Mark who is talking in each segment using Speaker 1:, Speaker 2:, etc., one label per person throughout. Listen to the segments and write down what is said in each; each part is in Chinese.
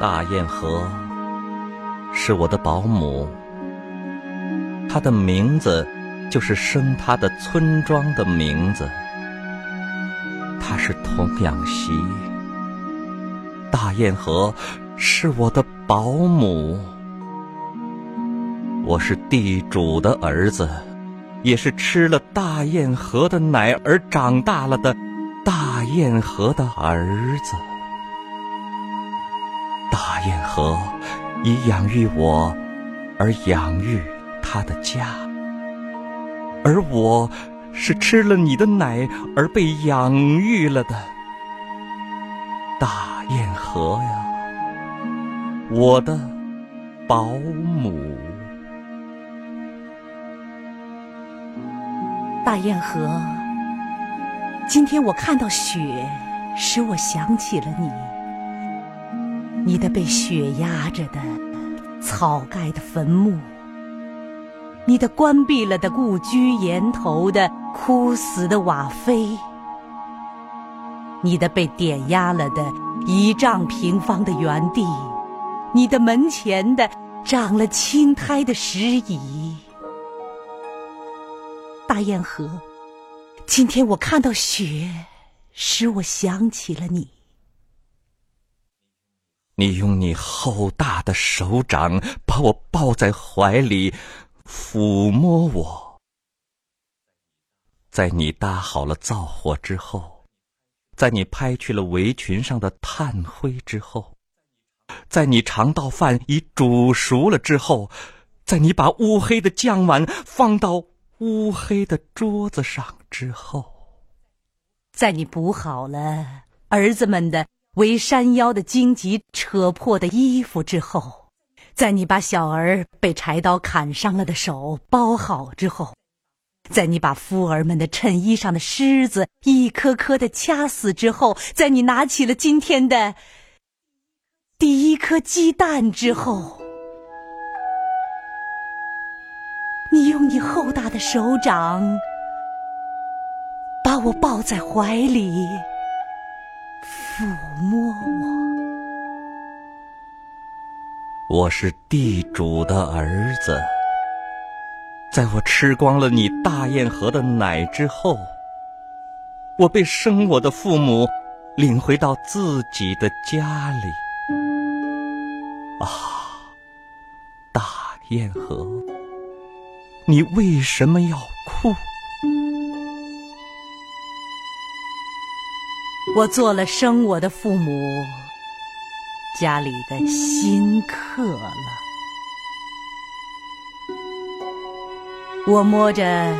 Speaker 1: 大堰河是我的保姆，她的名字就是生她的村庄的名字。她是童养媳。大堰河是我的保姆，我是地主的儿子，也是吃了大堰河的奶而长大了的大堰河的儿子。大堰河以养育我而养育他的家，而我是吃了你的奶而被养育了的。大堰河呀，我的保姆。
Speaker 2: 大堰河，今天我看到雪，使我想起了你。你的被雪压着的草盖的坟墓，你的关闭了的故居檐头的枯死的瓦扉，你的被点压了的一丈平方的园地，你的门前的长了青苔的石椅。大堰河，今天我看到雪，使我想起了你。
Speaker 1: 你用你厚大的手掌把我抱在怀里，抚摸我。在你搭好了灶火之后，在你拍去了围裙上的炭灰之后，在你尝到饭已煮熟了之后，在你把乌黑的酱碗放到乌黑的桌子上之后，
Speaker 2: 在你补好了儿子们的。围山腰的荆棘扯破的衣服之后，在你把小儿被柴刀砍伤了的手包好之后，在你把夫儿们的衬衣上的虱子一颗颗的掐死之后，在你拿起了今天的第一颗鸡蛋之后，你用你厚大的手掌把我抱在怀里。抚摸
Speaker 1: 我，我是地主的儿子。在我吃光了你大堰河的奶之后，我被生我的父母领回到自己的家里。啊，大堰河，你为什么要哭？
Speaker 2: 我做了生我的父母家里的新客了。我摸着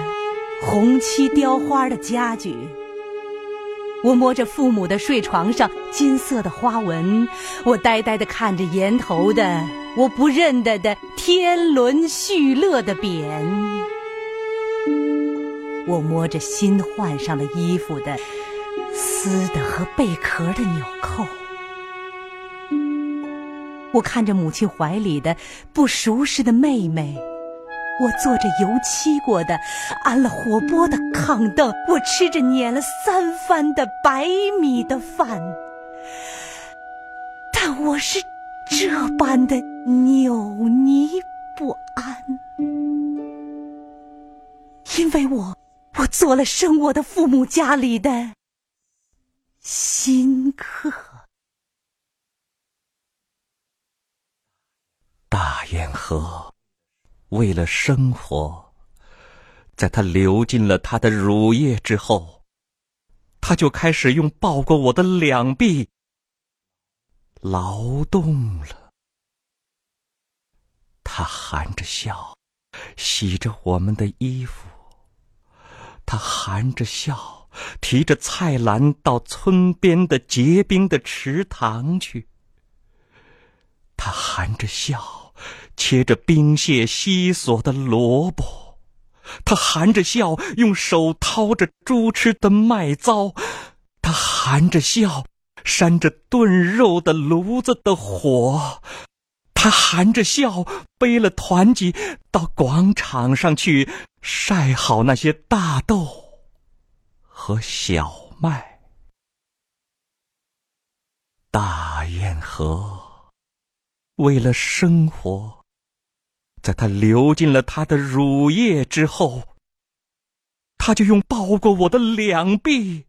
Speaker 2: 红漆雕花的家具，我摸着父母的睡床上金色的花纹，我呆呆的看着檐头的我不认得的天伦叙乐的匾，我摸着新换上的衣服的。丝的和贝壳的纽扣，我看着母亲怀里的不熟识的妹妹，我坐着油漆过的安了火锅的炕凳，我吃着碾了三番的白米的饭，但我是这般的扭捏不安，因为我我做了生我的父母家里的。新客，
Speaker 1: 大堰河，为了生活，在它流尽了它的乳液之后，它就开始用抱过我的两臂劳动了。他含着笑，洗着我们的衣服。他含着笑。提着菜篮到村边的结冰的池塘去，他含着笑，切着冰屑稀索的萝卜；他含着笑，用手掏着猪吃的麦糟；他含着笑，扇着炖肉的炉子的火；他含着笑背了团几到广场上去晒好那些大豆和小麦。大堰河为了生活，在他流尽了他的乳液之后，他就用抱过我的两臂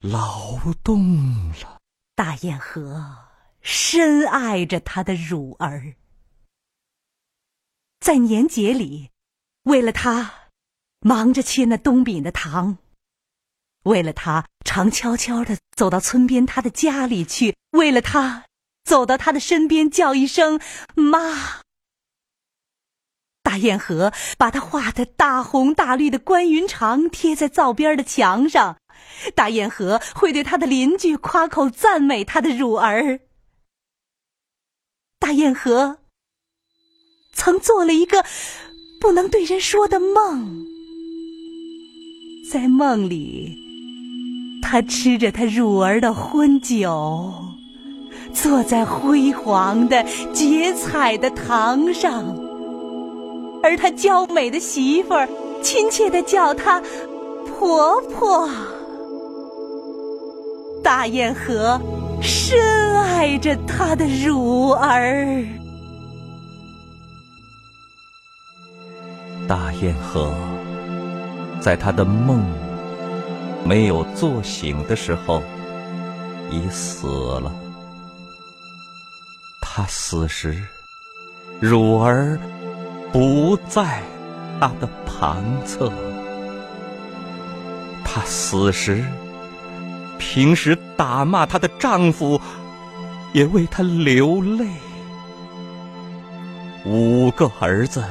Speaker 1: 劳动了。
Speaker 2: 大堰河。深爱着他的乳儿，在年节里，为了他，忙着切那冬饼的糖；为了他，常悄悄的走到村边他的家里去；为了他，走到他的身边叫一声“妈”。大堰河把他画的大红大绿的关云长贴在灶边的墙上，大堰河会对他的邻居夸口赞美他的乳儿。大堰河曾做了一个不能对人说的梦，在梦里，他吃着他乳儿的婚酒，坐在辉煌的结彩的堂上，而他娇美的媳妇儿亲切的叫他婆婆。大堰河。深爱着他的乳儿，
Speaker 1: 大堰河在他的梦没有做醒的时候已死了。他死时，乳儿不在他的旁侧。他死时。平时打骂她的丈夫，也为她流泪。五个儿子，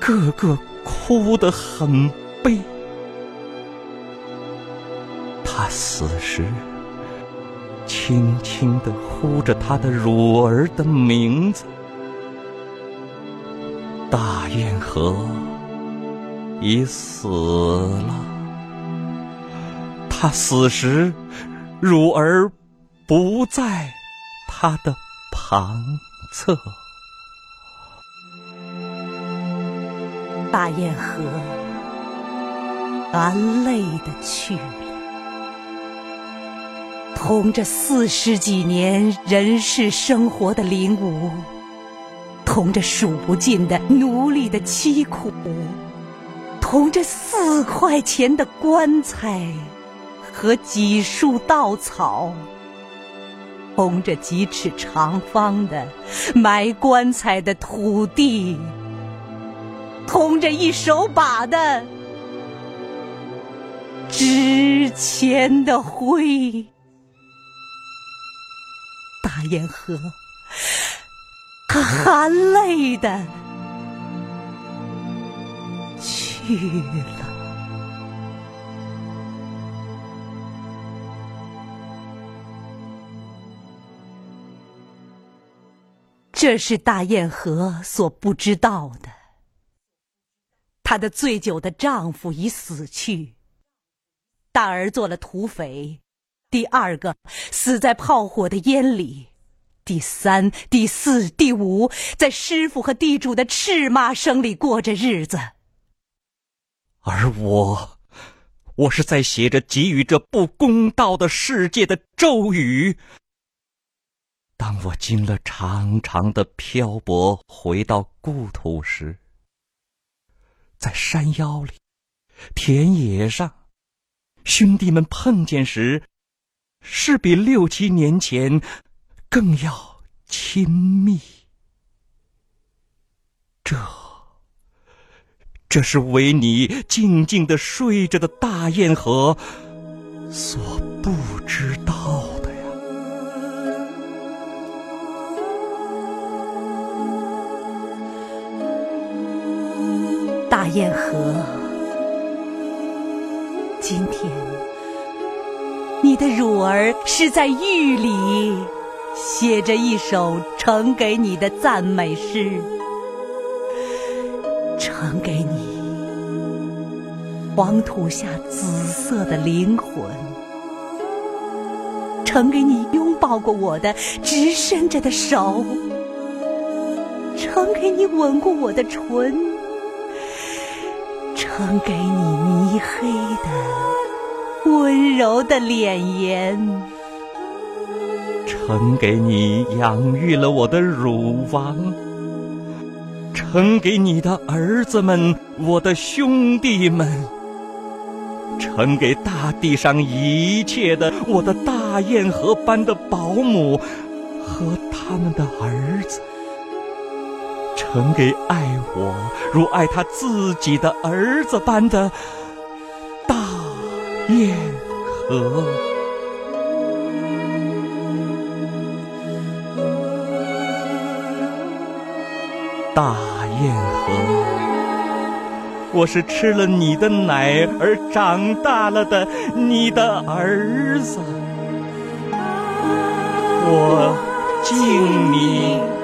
Speaker 1: 个个哭得很悲。他死时，轻轻地呼着他的乳儿的名字。大堰河已死了。他死时，乳儿不在他的旁侧。
Speaker 2: 大堰河含泪的去了，同着四十几年人世生活的领悟，同着数不尽的奴隶的凄苦，同着四块钱的棺材。和几束稻草，同着几尺长方的埋棺材的土地，通着一手把的纸钱的灰，大堰河，他含泪的去了。这是大堰河所不知道的。她的醉酒的丈夫已死去，大儿做了土匪，第二个死在炮火的烟里，第三、第四、第五在师傅和地主的斥骂声里过着日子。
Speaker 1: 而我，我是在写着给予这不公道的世界的咒语。当我经了长长的漂泊，回到故土时，在山腰里、田野上，兄弟们碰见时，是比六七年前更要亲密。这，这是为你静静的睡着的大堰河所不知道。
Speaker 2: 堰河，今天你的乳儿是在狱里写着一首呈给你的赞美诗，呈给你黄土下紫色的灵魂，呈给你拥抱过我的直伸着的手，呈给你吻过我的唇，呈给你泥黑的温柔的脸颜，
Speaker 1: 呈给你养育了我的乳房，呈给你的儿子们，我的兄弟们。呈给大地上一切的我的大雁河般的保姆和他们的儿子，呈给爱我如爱他自己的儿子般的大雁河，大雁河。我是吃了你的奶而长大了的你的儿子，我敬你。